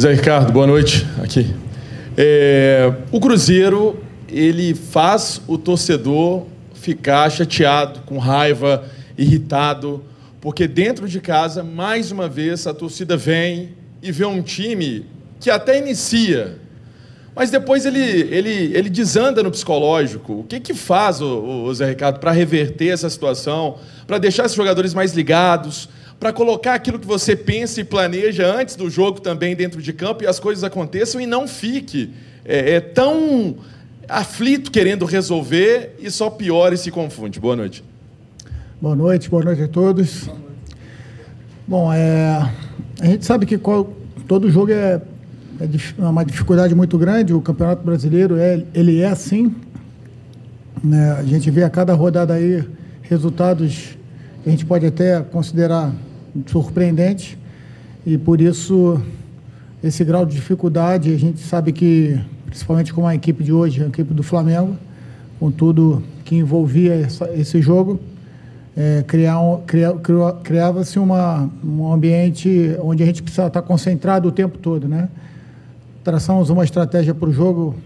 Zé Ricardo, boa noite. Aqui. É, o Cruzeiro ele faz o torcedor ficar chateado, com raiva, irritado, porque dentro de casa, mais uma vez, a torcida vem e vê um time que até inicia, mas depois ele, ele, ele desanda no psicológico. O que, que faz o, o Zé Ricardo para reverter essa situação, para deixar esses jogadores mais ligados, para colocar aquilo que você pensa e planeja antes do jogo também dentro de campo e as coisas aconteçam e não fique é, é tão aflito querendo resolver e só piora e se confunde. Boa noite. Boa noite, boa noite a todos. Bom, é, a gente sabe que qual, todo jogo é, é, uma dificuldade muito grande. O Campeonato Brasileiro é, ele é assim. Né? A gente vê a cada rodada aí resultados que a gente pode até considerar surpreendentes e por isso esse grau de dificuldade a gente sabe que principalmente com a equipe de hoje, a equipe do Flamengo, com tudo que envolvia essa, esse jogo, é, criar um, cria, criava-se um ambiente onde a gente precisava estar concentrado o tempo todo, né? Traçamos uma estratégia para o jogo,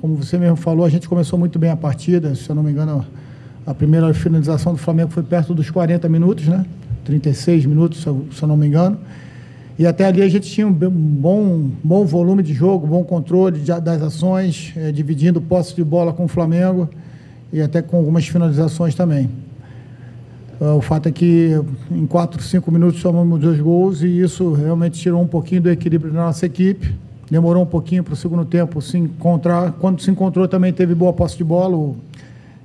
como você mesmo falou, a gente começou muito bem a partida, se eu não me engano, a primeira finalização do Flamengo foi perto dos 40 minutos, né? 36 minutos, se eu, não me engano. E até ali a gente tinha um bom, bom volume de jogo, bom controle das ações, é, dividindo posse de bola com o Flamengo e até com algumas finalizações também. Uh, o fato é que em 4, 5 minutos tomamos dois gols e isso realmente tirou um pouquinho do equilíbrio da nossa equipe. Demorou um pouquinho para o segundo tempo se encontrar. Quando se encontrou também teve boa posse de bola,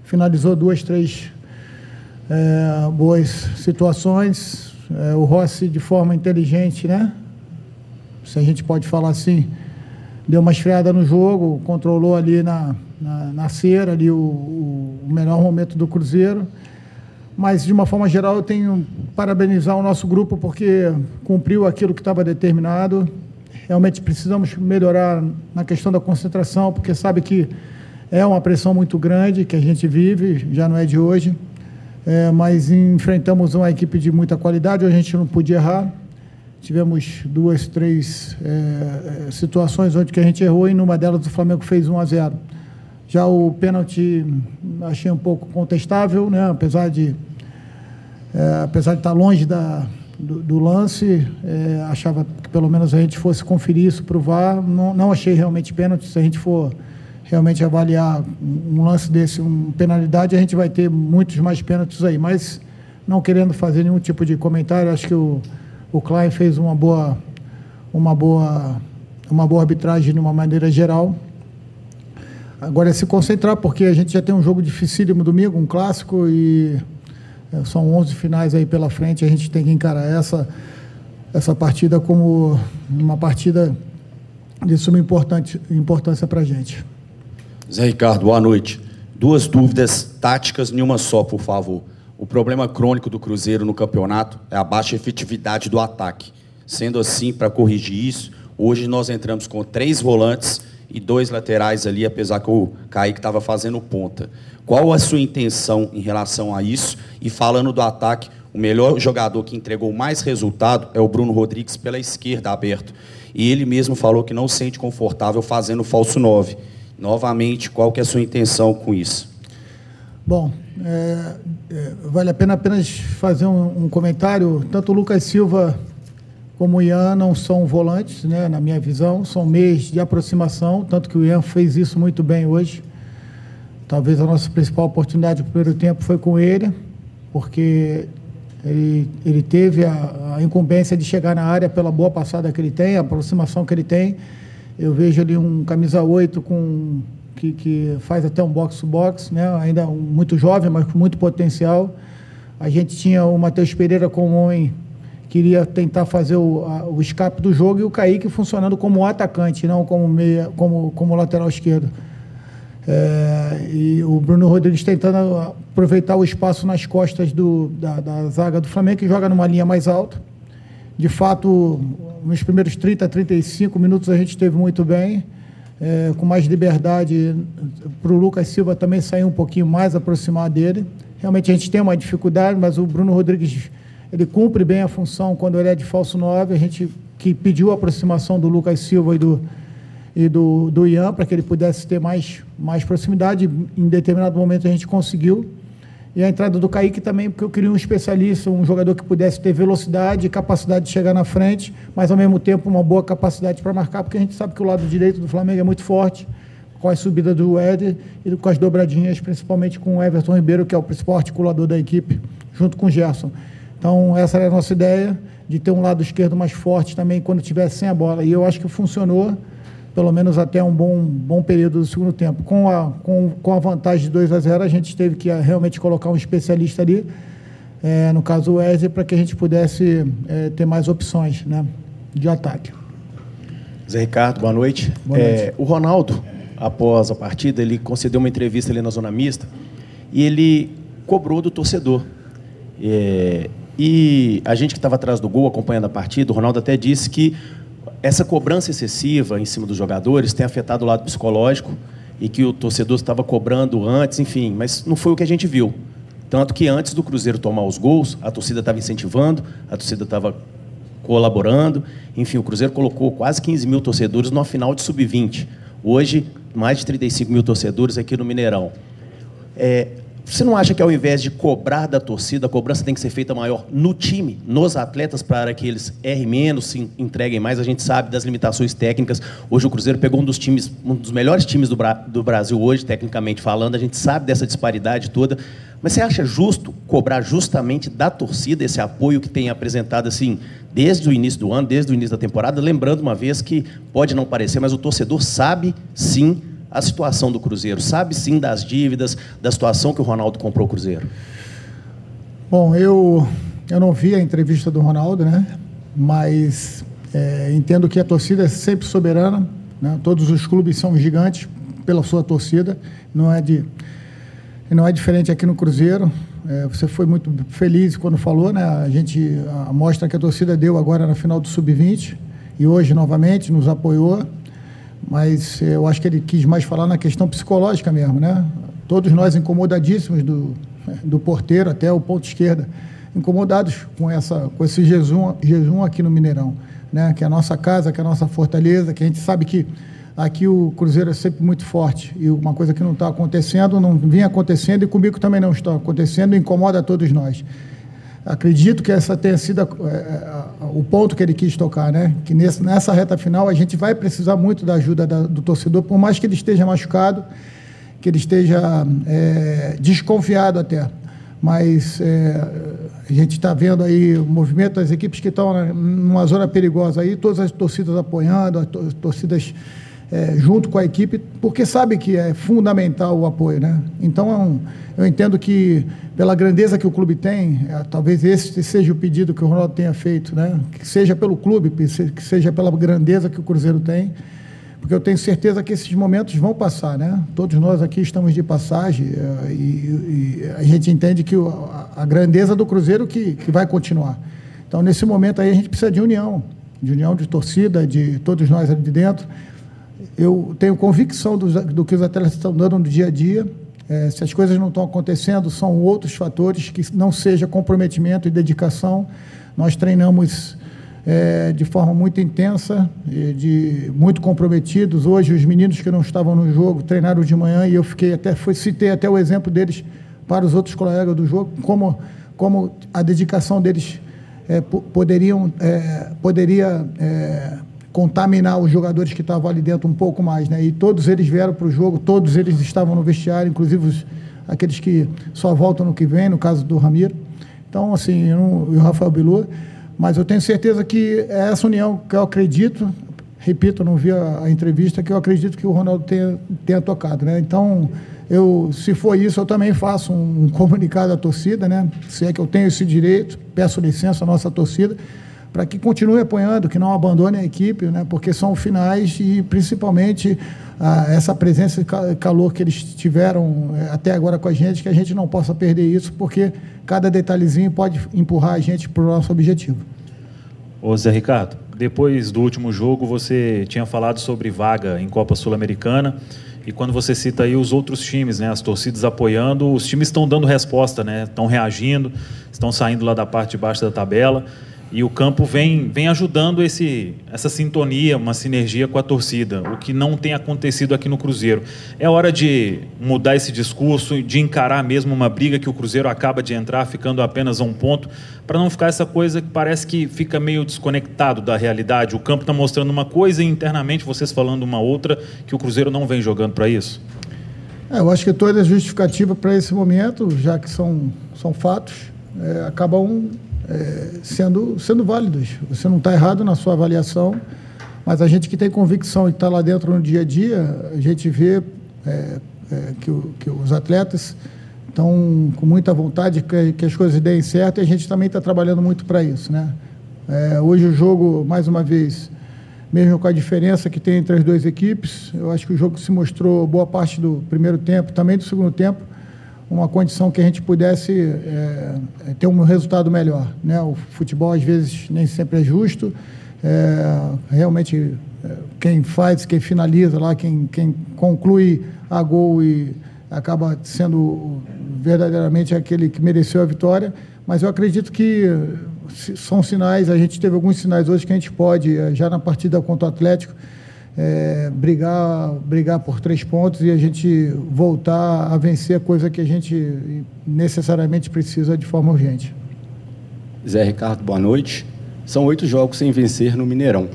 finalizou duas, três é, boas situações, é, o Rossi, de forma inteligente, né? Se a gente pode falar assim, deu uma esfriada no jogo, controlou ali na, na, na cera ali o, o, melhor momento do Cruzeiro. Mas, de uma forma geral, eu tenho parabenizar o nosso grupo porque cumpriu aquilo que estava determinado. Realmente precisamos melhorar na questão da concentração, porque sabe que é uma pressão muito grande que a gente vive, já não é de hoje é, mas enfrentamos uma equipe de muita qualidade, a gente não podia errar. Tivemos duas, três é, é, situações onde que a gente errou e numa delas o Flamengo fez 1 a 0. Já o pênalti achei um pouco contestável, né? apesar, de, é, apesar de estar longe da, do, do lance, é, achava que pelo menos a gente fosse conferir isso para o VAR. Não, não achei realmente pênalti, se a gente for realmente avaliar um lance desse, uma penalidade, a gente vai ter muitos mais pênaltis aí. Mas não querendo fazer nenhum tipo de comentário, acho que o, o Klein fez uma boa, uma boa, uma boa arbitragem de uma maneira geral. Agora é se concentrar, porque a gente já tem um jogo dificílimo domingo, um clássico, e é, são 11 finais aí pela frente, a gente tem que encarar essa, essa partida como uma partida de suma importância para a gente. Zé Ricardo, boa noite. Duas dúvidas táticas, nenhuma só, por favor. O problema crônico do Cruzeiro no campeonato é a baixa efetividade do ataque. Sendo assim, para corrigir isso, hoje nós entramos com três volantes e dois laterais ali, apesar que o Kaique estava fazendo ponta. Qual a sua intenção em relação a isso? E falando do ataque, o melhor jogador que entregou mais resultado é o Bruno Rodrigues pela esquerda aberto. E ele mesmo falou que não se sente confortável fazendo falso 9. Novamente, qual que é a sua intenção com isso? Bom, é, é, vale a pena apenas fazer um, um, comentário. Tanto o Lucas Silva como o Ian não são volantes, né, na minha visão, são meios de aproximação, tanto que o Ian fez isso muito bem hoje. Talvez a nossa principal oportunidade do primeiro tempo foi com ele, porque ele, ele teve a, a incumbência de chegar na área pela boa passada que ele tem, a aproximação que ele tem eu vejo ali um camisa 8 com, que, que faz até um box-to-box, né? ainda muito jovem, mas com muito potencial. A gente tinha o Matheus Pereira como homem, queria tentar fazer o, a, o escape do jogo, e o Kaique funcionando como atacante, não como, meia, como, como lateral esquerdo. É, e o Bruno Rodrigues tentando aproveitar o espaço nas costas do, da, da zaga do Flamengo, que joga numa linha mais alta. De fato, nos primeiros 30, 35 minutos a gente esteve muito bem, é, com mais liberdade para o Lucas Silva também sair um pouquinho mais aproximar dele. Realmente a gente tem uma dificuldade, mas o Bruno Rodrigues ele cumpre bem a função quando ele é de falso 9. A gente que pediu a aproximação do Lucas Silva e do, e do, do Ian para que ele pudesse ter mais, mais proximidade. Em determinado momento a gente conseguiu. E a entrada do Kaique também, porque eu queria um especialista, um jogador que pudesse ter velocidade e capacidade de chegar na frente, mas ao mesmo tempo uma boa capacidade para marcar, porque a gente sabe que o lado direito do Flamengo é muito forte, com a subida do Éder e com as dobradinhas, principalmente com o Everton Ribeiro, que é o principal articulador da equipe, junto com o Gerson. Então, essa era a nossa ideia, de ter um lado esquerdo mais forte também quando tivesse sem a bola. E eu acho que funcionou pelo menos até um bom, bom período do segundo tempo. Com a, com, com a vantagem de 2 a 0, a gente teve que eh, realmente colocar um especialista ali, é, no caso o Wesley, para que a gente pudesse é, ter mais opções né, de ataque. Zé Ricardo, boa noite. Boa noite. É, o Ronaldo, após a partida, ele concedeu uma entrevista ali na Zona Mista e ele cobrou do torcedor. E a gente que estava atrás do gol, acompanhando a partida, o Ronaldo até disse que essa cobrança excessiva em cima dos jogadores tem afetado o lado psicológico e que o torcedor estava cobrando antes, enfim, mas não foi o que a gente viu. Tanto que antes do Cruzeiro tomar os gols, a torcida estava incentivando, a torcida estava colaborando. Enfim, o Cruzeiro colocou quase 15 mil torcedores numa final de sub-20. Hoje, mais de 35 mil torcedores aqui no Mineirão. É, você não acha que ao invés de cobrar da torcida, a cobrança tem que ser feita maior no time, nos atletas, para que eles errem menos, se entreguem mais? A gente sabe das limitações técnicas. Hoje o Cruzeiro pegou um dos times, um dos melhores times do, Bra do Brasil hoje, tecnicamente falando. A gente sabe dessa disparidade toda. Mas você acha justo cobrar justamente da torcida esse apoio que tem apresentado assim desde o início do ano, desde o início da temporada? Lembrando uma vez que pode não parecer, mas o torcedor sabe sim a situação do Cruzeiro? Sabe sim das dívidas, da situação que o Ronaldo comprou o Cruzeiro? Bom, eu, eu não vi a entrevista do Ronaldo, né? Mas é, entendo que a torcida é sempre soberana, né? Todos os clubes são gigantes pela sua torcida, não é de não é diferente aqui no Cruzeiro. É, você foi muito feliz quando falou, né? A gente mostra que a torcida deu agora na final do sub-20 e hoje novamente nos apoiou mas eu acho que ele quis mais falar na questão psicológica mesmo, né? Todos nós incomodadíssimos do, do porteiro até o ponto esquerda, incomodados com, essa, com esse jejum, jejum aqui no Mineirão, né? Que é a nossa casa, que é a nossa fortaleza, que a gente sabe que aqui o Cruzeiro é sempre muito forte e uma coisa que não está acontecendo, não vinha acontecendo e comigo também não está acontecendo, incomoda a todos nós. Acredito que essa tenha sido a, a, é, a, o ponto que ele quis tocar, né? Que nesse, nessa reta final a gente vai precisar muito da ajuda da, do torcedor, por mais que ele esteja machucado, que ele esteja é, desconfiado até. Mas é, a gente está vendo aí o movimento das equipes que estão numa zona perigosa aí, todas as torcidas apoiando, as torcidas é, junto com a equipe, porque sabe que é fundamental o apoio, né? Então, eu entendo que pela grandeza que o clube tem, é, talvez esse seja o pedido que o Ronaldo tenha feito, né? Que seja pelo clube, que seja pela grandeza que o Cruzeiro tem, porque eu tenho certeza que esses momentos vão passar, né? Todos nós aqui estamos de passagem é, e, e a gente entende que a, a grandeza do Cruzeiro que, que vai continuar. Então, nesse momento aí, a gente precisa de união, de união de torcida, de todos nós ali de dentro, eu tenho convicção do, do que os atletas estão dando no dia a dia. É, se as coisas não estão acontecendo, são outros fatores que não seja comprometimento e dedicação. Nós treinamos é, de forma muito intensa, de muito comprometidos. Hoje, os meninos que não estavam no jogo treinaram de manhã e eu fiquei até foi, citei até o exemplo deles para os outros colegas do jogo, como, como a dedicação deles é, poderiam é, poderia é, contaminar os jogadores que estavam ali dentro um pouco mais, né? E todos eles vieram para o jogo, todos eles estavam no vestiário, inclusive os, aqueles que só voltam no que vem, no caso do Ramiro. Então, assim, eu e o Rafael Bilu, mas eu tenho certeza que é essa união que eu acredito, repito, não vi a, a, entrevista, que eu acredito que o Ronaldo tenha, tenha tocado, né? Então, eu, se for isso, eu também faço um, um comunicado à torcida, né? Se é que eu tenho esse direito, peço licença à nossa torcida, para que continue apoiando, que não abandone a equipe, né, porque são finais e principalmente ah, essa presença e calor que eles tiveram eh, até agora com a gente, que a gente não possa perder isso, porque cada detalhezinho pode empurrar a gente para o nosso objetivo. Ô Zé Ricardo, depois do último jogo você tinha falado sobre vaga em Copa Sul-Americana E quando você cita aí os outros times, né, as torcidas apoiando, os times estão dando resposta, né, estão reagindo, estão saindo lá da parte de baixo da tabela. E o campo vem, vem ajudando esse, essa sintonia, uma sinergia com a torcida, o que não tem acontecido aqui no Cruzeiro. É hora de mudar esse discurso, de encarar mesmo uma briga que o Cruzeiro acaba de entrar, ficando apenas a um ponto, para não ficar essa coisa que parece que fica meio desconectado da realidade. O campo está mostrando uma coisa e internamente vocês falando uma outra, que o Cruzeiro não vem jogando para isso. É, eu acho que toda a justificativa para esse momento, já que são, são fatos, é, acabam é, sendo, sendo válidos. Você não está errado na sua avaliação, mas a gente que tem convicção e está lá dentro no dia a dia, a gente vê é, é, que, o, que, os atletas estão com muita vontade que, que, as coisas deem certo e a gente também está trabalhando muito para isso. Né? É, hoje o jogo, mais uma vez, mesmo com a diferença que tem entre as duas equipes, eu acho que o jogo se mostrou boa parte do primeiro tempo, também do segundo tempo, uma condição que a gente pudesse é, ter um resultado melhor. Né? O futebol, às vezes, nem sempre é justo. É, realmente, é, quem faz, quem finaliza lá, quem, quem conclui a gol e acaba sendo verdadeiramente aquele que mereceu a vitória. Mas eu acredito que são sinais, a gente teve alguns sinais hoje que a gente pode, já na partida contra o Atlético, é, brigar, brigar por três pontos e a gente voltar a vencer coisa que a gente necessariamente precisa de forma urgente. Zé Ricardo, boa noite. São oito jogos sem vencer no Mineirão.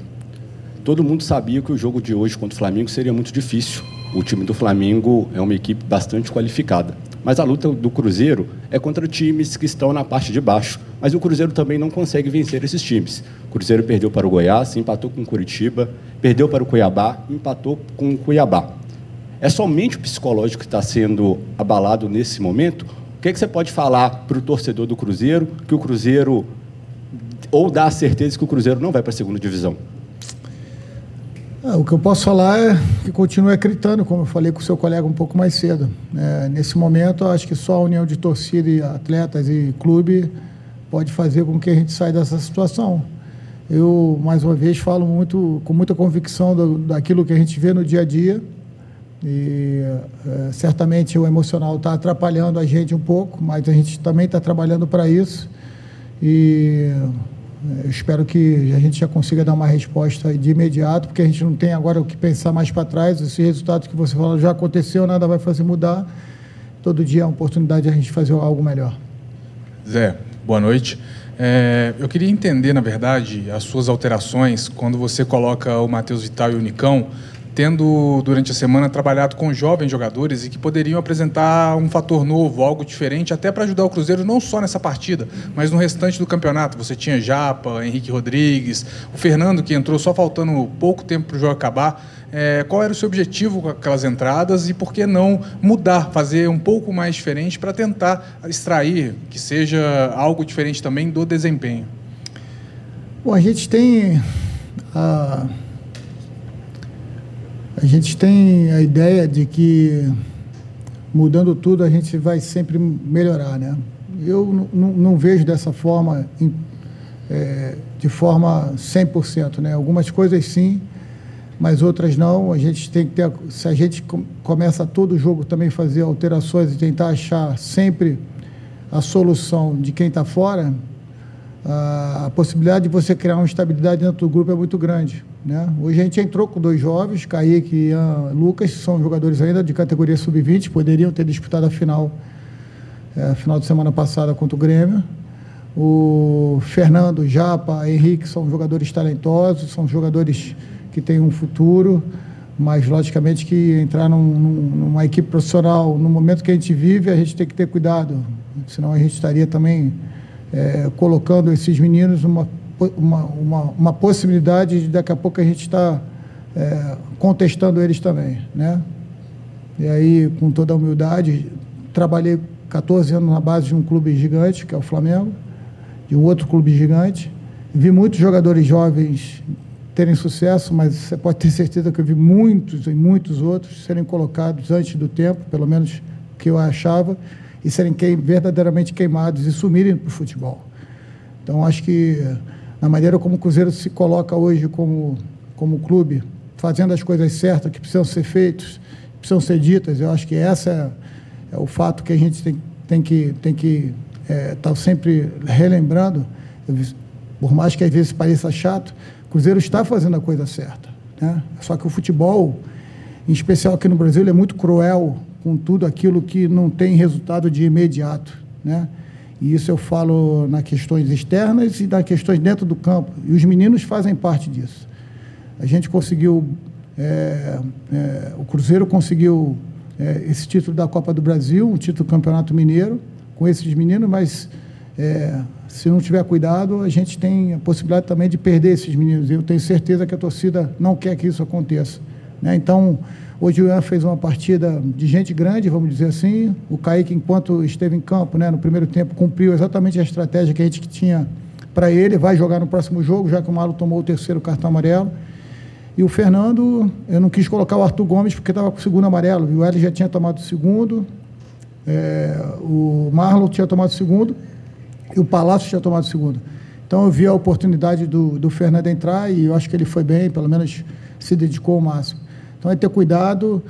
Todo mundo sabia que o jogo de hoje contra o Flamengo seria muito difícil. O time do Flamengo é uma equipe bastante qualificada. Mas a luta do Cruzeiro é contra times que estão na parte de baixo. Mas o Cruzeiro também não consegue vencer esses times. O Cruzeiro perdeu para o Goiás, empatou com o Curitiba, perdeu para o Cuiabá, empatou com o Cuiabá. É somente o psicológico que está sendo abalado nesse momento? O que, é que você pode falar para o torcedor do Cruzeiro que o Cruzeiro ou dá a certeza que o Cruzeiro não vai para a segunda divisão? Ah, o que eu posso falar é que continue acreditando, como eu falei com o seu colega um pouco mais cedo. É, nesse momento, acho que só a união de torcida e atletas e clube pode fazer com que a gente saia dessa situação. Eu, mais uma vez, falo muito, com muita convicção do, daquilo que a gente vê no dia a dia. E é, certamente o emocional está atrapalhando a gente um pouco, mas a gente também está trabalhando para isso. E eu espero que a gente já consiga dar uma resposta de imediato, porque a gente não tem agora o que pensar mais para trás. Esse resultado que você falou já aconteceu, nada vai fazer mudar. Todo dia é uma oportunidade de a gente fazer algo melhor. Zé, boa noite. É, eu queria entender, na verdade, as suas alterações quando você coloca o Matheus Vital e o Nicão tendo durante a semana trabalhado com jovens jogadores e que poderiam apresentar um fator novo, algo diferente, até para ajudar o Cruzeiro não só nessa partida, mas no restante do campeonato. Você tinha Japa, Henrique Rodrigues, o Fernando que entrou só faltando pouco tempo para o jogo acabar. É, qual era o seu objetivo com aquelas entradas e por que não mudar, fazer um pouco mais diferente para tentar extrair que seja algo diferente também do desempenho? Bom, a gente tem a a gente tem a ideia de que mudando tudo a gente vai sempre melhorar, né? Eu não vejo dessa forma, é, de forma 100%, né? Algumas coisas sim, mas outras não. A gente tem que ter, se a gente começa todo jogo também fazer alterações e tentar achar sempre a solução de quem está fora, a possibilidade de você criar uma estabilidade dentro do grupo é muito grande. Né? Hoje a gente entrou com dois jovens, Kaique e Ian Lucas, são jogadores ainda de categoria sub-20, poderiam ter disputado a final, é, final de semana passada contra o Grêmio. O Fernando, Japa, Henrique são jogadores talentosos, são jogadores que têm um futuro, mas logicamente que entrar num, numa equipe profissional, no momento que a gente vive, a gente tem que ter cuidado, senão a gente estaria também é, colocando esses meninos uma, uma, uma, uma, possibilidade de daqui a pouco a gente estar tá, é, contestando eles também. Né? E aí, com toda a humildade, trabalhei 14 anos na base de um clube gigante, que é o Flamengo, de um outro clube gigante. Vi muitos jogadores jovens terem sucesso, mas você pode ter certeza que eu vi muitos e muitos outros serem colocados antes do tempo, pelo menos que eu achava, e serem queim, verdadeiramente queimados e sumirem para o futebol. Então, acho que na maneira como o Cruzeiro se coloca hoje como, como clube, fazendo as coisas certas que precisam ser feitas precisam ser ditas. Eu acho que essa é, é o fato que a gente tem, tem que tem que é, tá sempre relembrando. Por mais que às vezes pareça chato, o Cruzeiro está fazendo a coisa certa. Né? Só que o futebol, em especial aqui no Brasil, é muito cruel com tudo aquilo que não tem resultado de imediato. Né? E isso eu falo nas questões externas e nas questões dentro do campo. E os meninos fazem parte disso. A gente conseguiu, é, é, o Cruzeiro conseguiu é, esse título da Copa do Brasil, um título do Campeonato Mineiro, com esses meninos, mas é, se não tiver cuidado, a gente tem a possibilidade também de perder esses meninos. Eu tenho certeza que a torcida não quer que isso aconteça. Né? Então, Hoje o Ian fez uma partida de gente grande, vamos dizer assim. O Kaique, enquanto esteve em campo, né, no primeiro tempo, cumpriu exatamente a estratégia que a gente tinha para ele. Vai jogar no próximo jogo, já que o Malo tomou o terceiro cartão amarelo. E o Fernando, eu não quis colocar o Arthur Gomes porque estava com o segundo amarelo. E o Hélio já tinha tomado o segundo. É, o Marlon tinha tomado o segundo. E o Palácio tinha tomado o segundo. Então eu vi a oportunidade do, do Fernando entrar e eu acho que ele foi bem, pelo menos se dedicou ao máximo. Então, é ter cuidado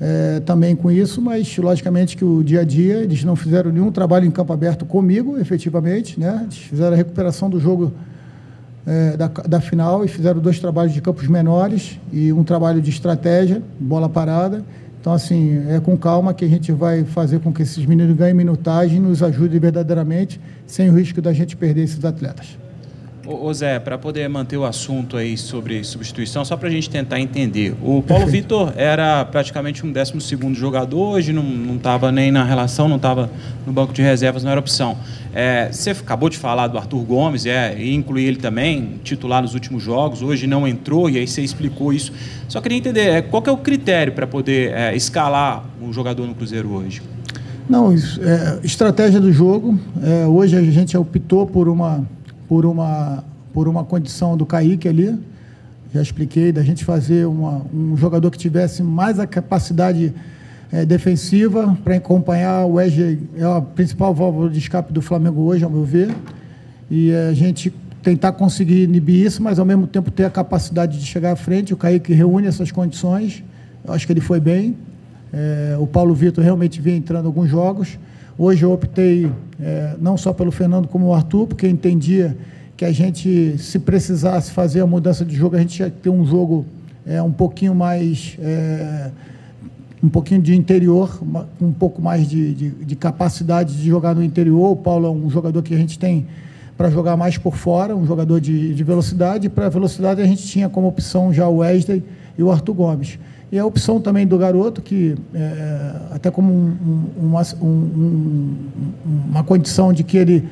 é, também com isso, mas logicamente que o dia a dia eles não fizeram nenhum trabalho em campo aberto comigo, efetivamente, né? Eles fizeram a recuperação do jogo é, da, da final e fizeram dois trabalhos de campos menores e um trabalho de estratégia, bola parada. Então, assim, é com calma que a gente vai fazer com que esses meninos ganhem minutagem e nos ajudem verdadeiramente, sem o risco da gente perder esses atletas. Ô, Zé, para poder manter o assunto aí sobre substituição, só para a gente tentar entender. O Paulo Vitor era praticamente um 12 jogador, hoje não estava nem na relação, não estava no banco de reservas, não era opção. É, você acabou de falar do Arthur Gomes, é, e incluir ele também, titular nos últimos jogos, hoje não entrou, e aí você explicou isso. Só queria entender, é, qual que é o critério para poder é, escalar um jogador no Cruzeiro hoje? Não, isso, é, estratégia do jogo. É, hoje a gente optou por uma por uma, por uma condição do Kaique ali, já expliquei, da gente fazer uma, um jogador que tivesse mais a capacidade é, defensiva para acompanhar o Wesley, é a principal válvula de escape do Flamengo hoje, ao meu ver, e a gente tentar conseguir inibir isso, mas ao mesmo tempo ter a capacidade de chegar à frente. O Kaique reúne essas condições, eu acho que ele foi bem. É, o Paulo Vitor realmente vinha entrando alguns jogos. Hoje eu optei é, não só pelo Fernando como o Arthur, porque entendia que a gente, se precisasse fazer a mudança de jogo, a gente ia ter um jogo é, um pouquinho mais. É, um pouquinho de interior, um pouco mais de, de, de, capacidade de jogar no interior. O Paulo é um jogador que a gente tem para jogar mais por fora, um jogador de, de velocidade. Para velocidade a gente tinha como opção já o Wesley e o Arthur Gomes. E a opção também do garoto, que é, até como um, uma, um, uma condição de que ele,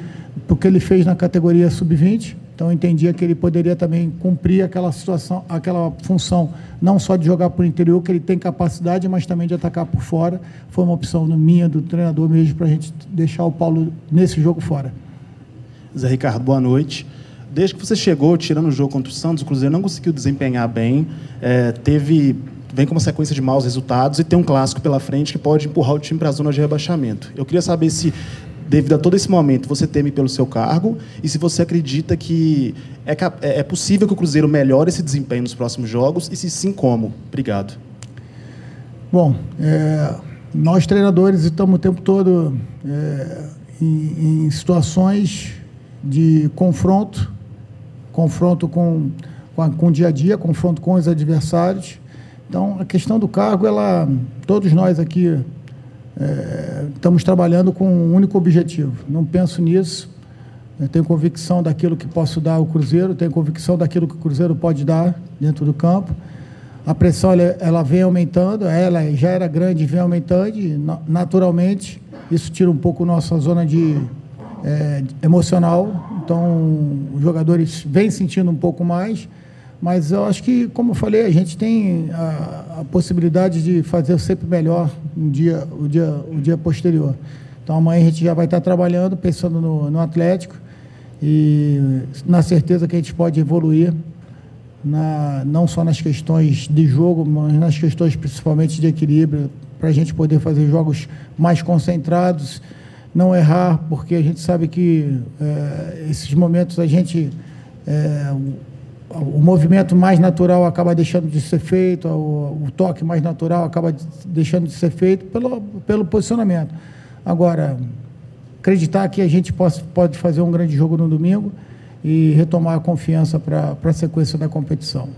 porque ele fez na categoria sub-20, então entendia que ele poderia também cumprir aquela situação, aquela função, não só de jogar por interior, que ele tem capacidade, mas também de atacar por fora. Foi uma opção minha, do treinador mesmo, para a gente deixar o Paulo nesse jogo fora. Zé Ricardo, boa noite. Desde que você chegou, tirando o jogo contra o Santos, o Cruzeiro não conseguiu desempenhar bem. É, teve vem com uma sequência de maus resultados e tem um clássico pela frente que pode empurrar o time para a zona de rebaixamento. Eu queria saber se, devido a todo esse momento, você teme pelo seu cargo e se você acredita que é, é, é possível que o Cruzeiro melhore esse desempenho nos próximos jogos e se sim, como? Obrigado. Bom, é, nós treinadores estamos o tempo todo é, em, em situações de confronto, confronto com, com, com o dia a dia, confronto com os adversários. Então, a questão do cargo, ela, todos nós aqui é, estamos trabalhando com um único objetivo. Não penso nisso. Eu tenho convicção daquilo que posso dar ao Cruzeiro, tenho convicção daquilo que o Cruzeiro pode dar dentro do campo. A pressão ela, ela vem aumentando, ela já era grande, vem aumentando, e naturalmente isso tira um pouco nossa zona de é, emocional. Então, os jogadores vêm sentindo um pouco mais. Mas eu acho que, como eu falei, a gente tem a, a possibilidade de fazer sempre melhor um dia, o, dia, o dia posterior. Então amanhã a gente já vai estar trabalhando, pensando no, no Atlético e na certeza que a gente pode evoluir, na, não só nas questões de jogo, mas nas questões principalmente de equilíbrio, para a gente poder fazer jogos mais concentrados, não errar, porque a gente sabe que é, esses momentos a gente. É, o movimento mais natural acaba deixando de ser feito, o, o, toque mais natural acaba deixando de ser feito pelo, pelo posicionamento. Agora, acreditar que a gente pode, pode fazer um grande jogo no domingo e retomar a confiança para a sequência da competição.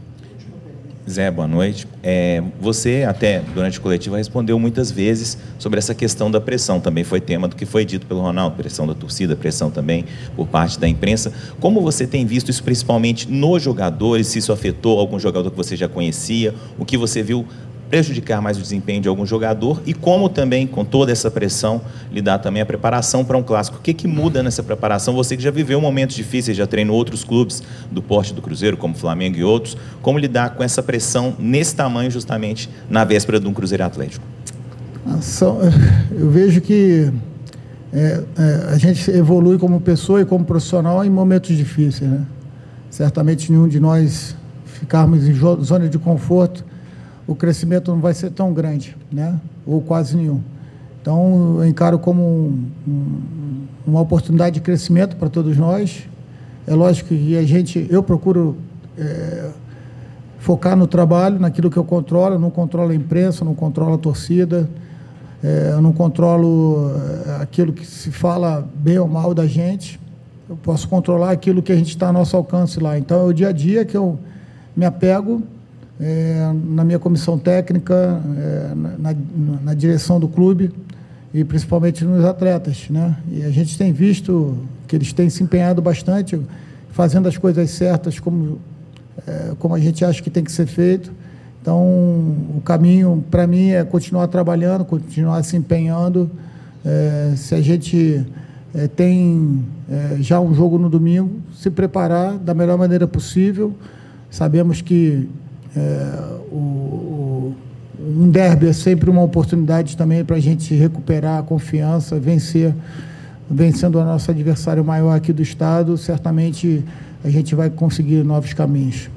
Zé, boa noite. É, você, até durante a coletiva, respondeu muitas vezes sobre essa questão da pressão. Também foi tema do que foi dito pelo Ronaldo: pressão da torcida, pressão também por parte da imprensa. Como você tem visto isso principalmente nos jogadores? Se isso afetou algum jogador que você já conhecia? O que você viu prejudicar mais o desempenho de algum jogador e como também, com toda essa pressão, lidar também a preparação para um clássico. O que, que muda nessa preparação? Você que já viveu momentos difíceis, já treinou outros clubes do porte do Cruzeiro, como Flamengo e outros, como lidar com essa pressão nesse tamanho justamente na véspera de um Cruzeiro Atlético? Eu vejo que é, é, a gente evolui como pessoa e como profissional em momentos difíceis. Né? Certamente nenhum de nós ficarmos em zona de conforto o crescimento não vai ser tão grande, né? ou quase nenhum. Então, eu encaro como um, um, uma oportunidade de crescimento para todos nós. É lógico que a gente, eu procuro é, focar no trabalho, naquilo que eu controlo. Eu não controlo a imprensa, não controlo a torcida, é, eu não controlo é, aquilo que se fala bem ou mal da gente. Eu posso controlar aquilo que a gente está a nosso alcance lá. Então, é o dia a dia que eu me apego é, na minha comissão técnica, é, na, na, direção do clube e principalmente nos atletas. Né? E a gente tem visto que eles têm se empenhado bastante, fazendo as coisas certas como, é, como a gente acha que tem que ser feito. Então, o caminho para mim é continuar trabalhando, continuar se empenhando. É, se a gente é, tem é, já um jogo no domingo, se preparar da melhor maneira possível. Sabemos que é, o, o, um derby é sempre uma oportunidade também para a gente recuperar a confiança, vencer, vencendo o nosso adversário maior aqui do estado, certamente a gente vai conseguir novos caminhos.